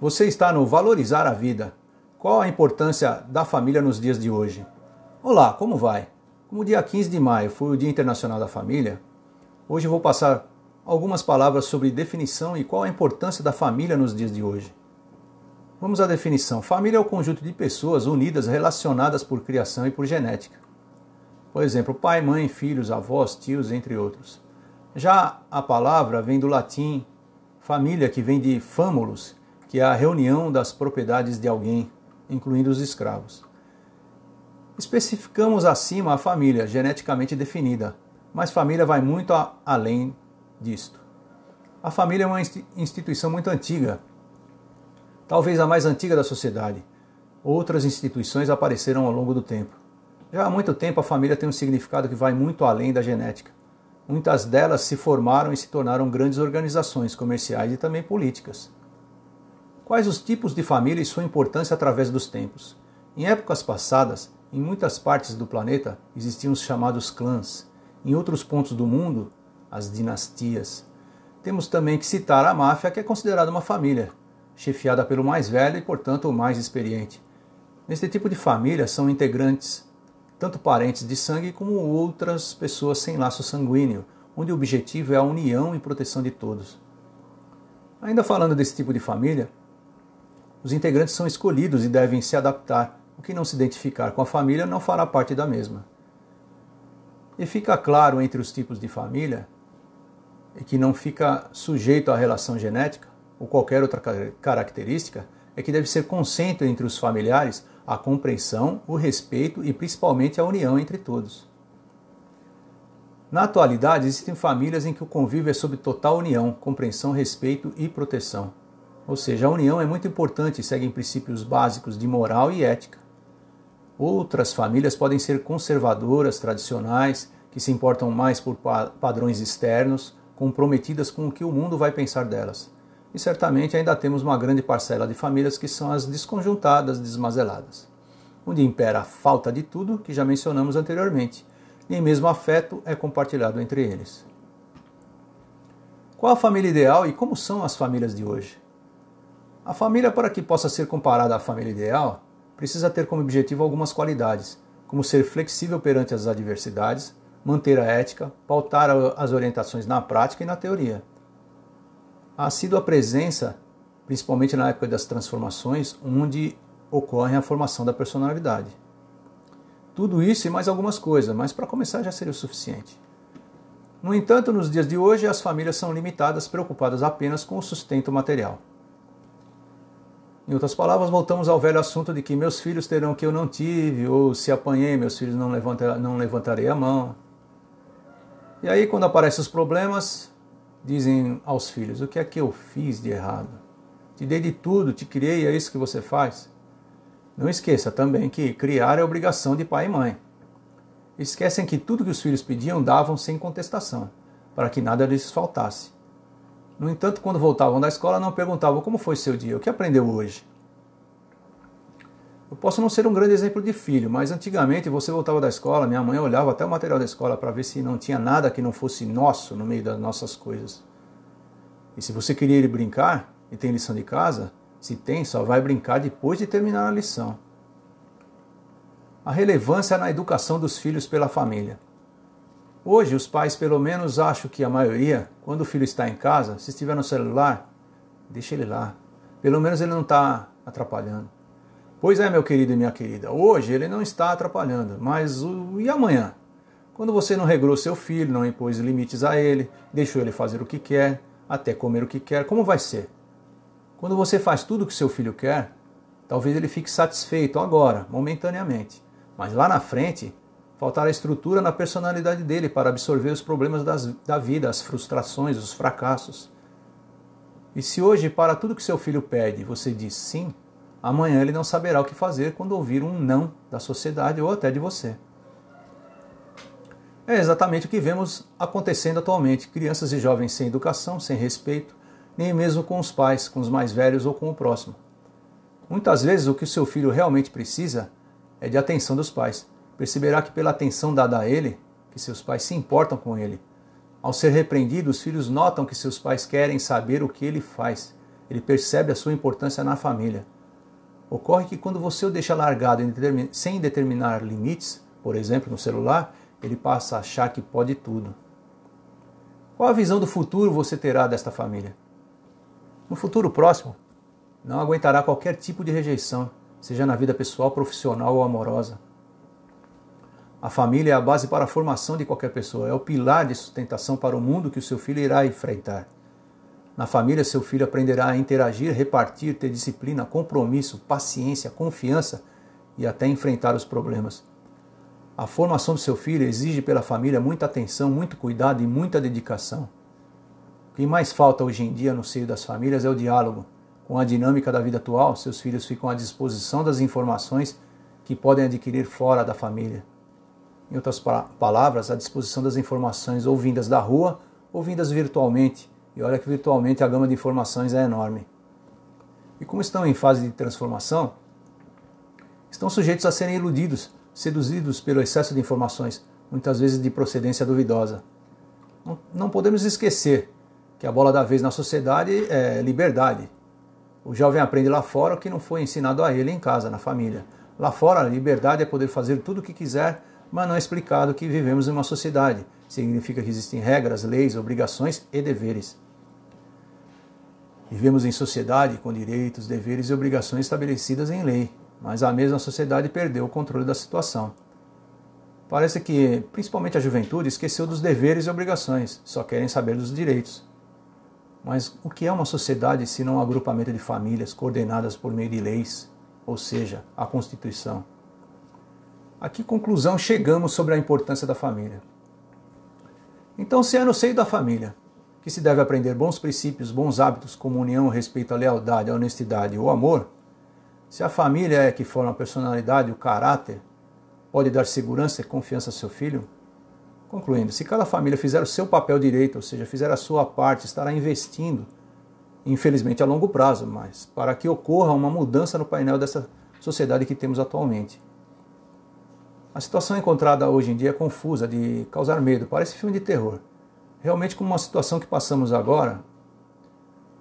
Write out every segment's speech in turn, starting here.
Você está no Valorizar a Vida. Qual a importância da família nos dias de hoje? Olá, como vai? Como dia 15 de maio foi o Dia Internacional da Família, hoje vou passar algumas palavras sobre definição e qual a importância da família nos dias de hoje. Vamos à definição. Família é o conjunto de pessoas unidas relacionadas por criação e por genética. Por exemplo, pai, mãe, filhos, avós, tios, entre outros. Já a palavra vem do latim família, que vem de famulus, que é a reunião das propriedades de alguém, incluindo os escravos. Especificamos acima a família, geneticamente definida, mas família vai muito além disto. A família é uma instituição muito antiga, talvez a mais antiga da sociedade. Outras instituições apareceram ao longo do tempo. Já há muito tempo a família tem um significado que vai muito além da genética. Muitas delas se formaram e se tornaram grandes organizações comerciais e também políticas. Quais os tipos de família e sua importância através dos tempos? Em épocas passadas, em muitas partes do planeta existiam os chamados clãs. Em outros pontos do mundo, as dinastias. Temos também que citar a máfia, que é considerada uma família, chefiada pelo mais velho e, portanto, o mais experiente. Neste tipo de família são integrantes tanto parentes de sangue como outras pessoas sem laço sanguíneo, onde o objetivo é a união e proteção de todos. Ainda falando desse tipo de família, os integrantes são escolhidos e devem se adaptar. O que não se identificar com a família não fará parte da mesma. E fica claro entre os tipos de família e que não fica sujeito à relação genética ou qualquer outra característica é que deve ser consenso entre os familiares a compreensão, o respeito e principalmente a união entre todos. Na atualidade, existem famílias em que o convívio é sob total união, compreensão, respeito e proteção. Ou seja, a união é muito importante e segue princípios básicos de moral e ética. Outras famílias podem ser conservadoras, tradicionais, que se importam mais por padrões externos, comprometidas com o que o mundo vai pensar delas. E certamente ainda temos uma grande parcela de famílias que são as desconjuntadas, desmazeladas, onde impera a falta de tudo que já mencionamos anteriormente, nem mesmo afeto é compartilhado entre eles. Qual a família ideal e como são as famílias de hoje? A família, para que possa ser comparada à família ideal, precisa ter como objetivo algumas qualidades, como ser flexível perante as adversidades, manter a ética, pautar as orientações na prática e na teoria. A assídua presença, principalmente na época das transformações, onde ocorre a formação da personalidade. Tudo isso e mais algumas coisas, mas para começar já seria o suficiente. No entanto, nos dias de hoje, as famílias são limitadas, preocupadas apenas com o sustento material. Em outras palavras, voltamos ao velho assunto de que meus filhos terão o que eu não tive, ou se apanhei, meus filhos não, levanta, não levantarei a mão. E aí, quando aparecem os problemas, dizem aos filhos: O que é que eu fiz de errado? Te dei de tudo, te criei, é isso que você faz? Não esqueça também que criar é obrigação de pai e mãe. Esquecem que tudo que os filhos pediam davam sem contestação, para que nada lhes faltasse. No entanto, quando voltavam da escola, não perguntavam como foi seu dia, o que aprendeu hoje. Eu posso não ser um grande exemplo de filho, mas antigamente você voltava da escola, minha mãe olhava até o material da escola para ver se não tinha nada que não fosse nosso no meio das nossas coisas. E se você queria ir brincar e tem lição de casa, se tem, só vai brincar depois de terminar a lição. A relevância na educação dos filhos pela família. Hoje, os pais, pelo menos acho que a maioria, quando o filho está em casa, se estiver no celular, deixa ele lá. Pelo menos ele não está atrapalhando. Pois é, meu querido e minha querida, hoje ele não está atrapalhando, mas o... e amanhã? Quando você não regrou seu filho, não impôs limites a ele, deixou ele fazer o que quer, até comer o que quer, como vai ser? Quando você faz tudo o que seu filho quer, talvez ele fique satisfeito agora, momentaneamente, mas lá na frente faltará estrutura na personalidade dele para absorver os problemas das, da vida, as frustrações, os fracassos. E se hoje, para tudo que seu filho pede, você diz sim, amanhã ele não saberá o que fazer quando ouvir um não da sociedade ou até de você. É exatamente o que vemos acontecendo atualmente: crianças e jovens sem educação, sem respeito, nem mesmo com os pais, com os mais velhos ou com o próximo. Muitas vezes o que o seu filho realmente precisa é de atenção dos pais perceberá que pela atenção dada a ele, que seus pais se importam com ele. Ao ser repreendido, os filhos notam que seus pais querem saber o que ele faz. ele percebe a sua importância na família. Ocorre que quando você o deixa largado sem determinar limites, por exemplo, no celular, ele passa a achar que pode tudo. Qual a visão do futuro você terá desta família? No futuro próximo, não aguentará qualquer tipo de rejeição, seja na vida pessoal, profissional ou amorosa. A família é a base para a formação de qualquer pessoa, é o pilar de sustentação para o mundo que o seu filho irá enfrentar. Na família, seu filho aprenderá a interagir, repartir, ter disciplina, compromisso, paciência, confiança e até enfrentar os problemas. A formação do seu filho exige pela família muita atenção, muito cuidado e muita dedicação. O que mais falta hoje em dia no seio das famílias é o diálogo. Com a dinâmica da vida atual, seus filhos ficam à disposição das informações que podem adquirir fora da família. Em outras palavras, à disposição das informações ou vindas da rua ou vindas virtualmente, e olha que virtualmente a gama de informações é enorme. E como estão em fase de transformação, estão sujeitos a serem iludidos, seduzidos pelo excesso de informações, muitas vezes de procedência duvidosa. Não, podemos esquecer que a bola da vez na sociedade é liberdade. O jovem aprende lá fora o que não foi ensinado a ele em casa, na família. Lá fora, a liberdade é poder fazer tudo o que quiser, mas não é explicado que vivemos em uma sociedade significa que existem regras, leis, obrigações e deveres. Vivemos em sociedade com direitos, deveres e obrigações estabelecidas em lei, mas a mesma sociedade perdeu o controle da situação. Parece que, principalmente a juventude, esqueceu dos deveres e obrigações, só querem saber dos direitos. Mas o que é uma sociedade se não um agrupamento de famílias coordenadas por meio de leis, ou seja, a Constituição? A que conclusão chegamos sobre a importância da família? Então, se é no seio da família que se deve aprender bons princípios, bons hábitos, como união, respeito, a lealdade, a honestidade e o amor, se a família é que forma a personalidade, o caráter, pode dar segurança e confiança ao seu filho, concluindo, se cada família fizer o seu papel direito, ou seja, fizer a sua parte, estará investindo, infelizmente a longo prazo, mas para que ocorra uma mudança no painel dessa sociedade que temos atualmente. A situação encontrada hoje em dia é confusa, de causar medo, parece filme de terror. Realmente, como uma situação que passamos agora,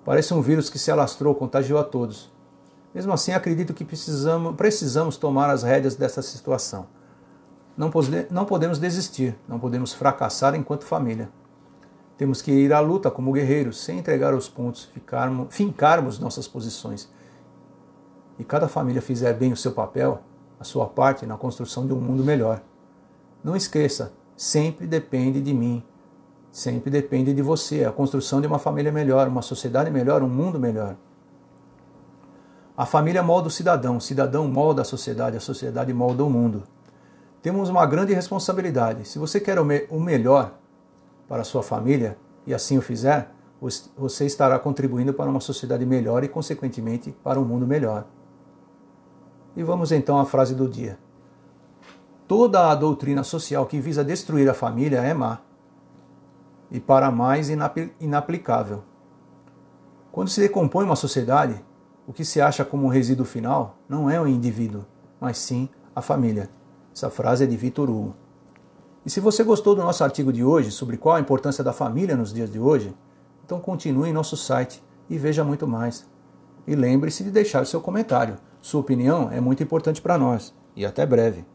parece um vírus que se alastrou, contagiou a todos. Mesmo assim, acredito que precisamos, precisamos tomar as rédeas dessa situação. Não, não podemos desistir, não podemos fracassar enquanto família. Temos que ir à luta como guerreiros, sem entregar os pontos, ficarmos, fincarmos nossas posições. E cada família fizer bem o seu papel, a sua parte na construção de um mundo melhor. Não esqueça, sempre depende de mim, sempre depende de você, a construção de uma família melhor, uma sociedade melhor, um mundo melhor. A família molda o cidadão, o cidadão molda a sociedade, a sociedade molda o mundo. Temos uma grande responsabilidade. Se você quer o melhor para a sua família e assim o fizer, você estará contribuindo para uma sociedade melhor e, consequentemente, para um mundo melhor. E vamos então à frase do dia. Toda a doutrina social que visa destruir a família é má e para mais inaplicável. Quando se decompõe uma sociedade, o que se acha como um resíduo final não é o indivíduo, mas sim a família. Essa frase é de Vitor Hugo. E se você gostou do nosso artigo de hoje sobre qual a importância da família nos dias de hoje, então continue em nosso site e veja muito mais. E lembre-se de deixar seu comentário. Sua opinião é muito importante para nós. E até breve.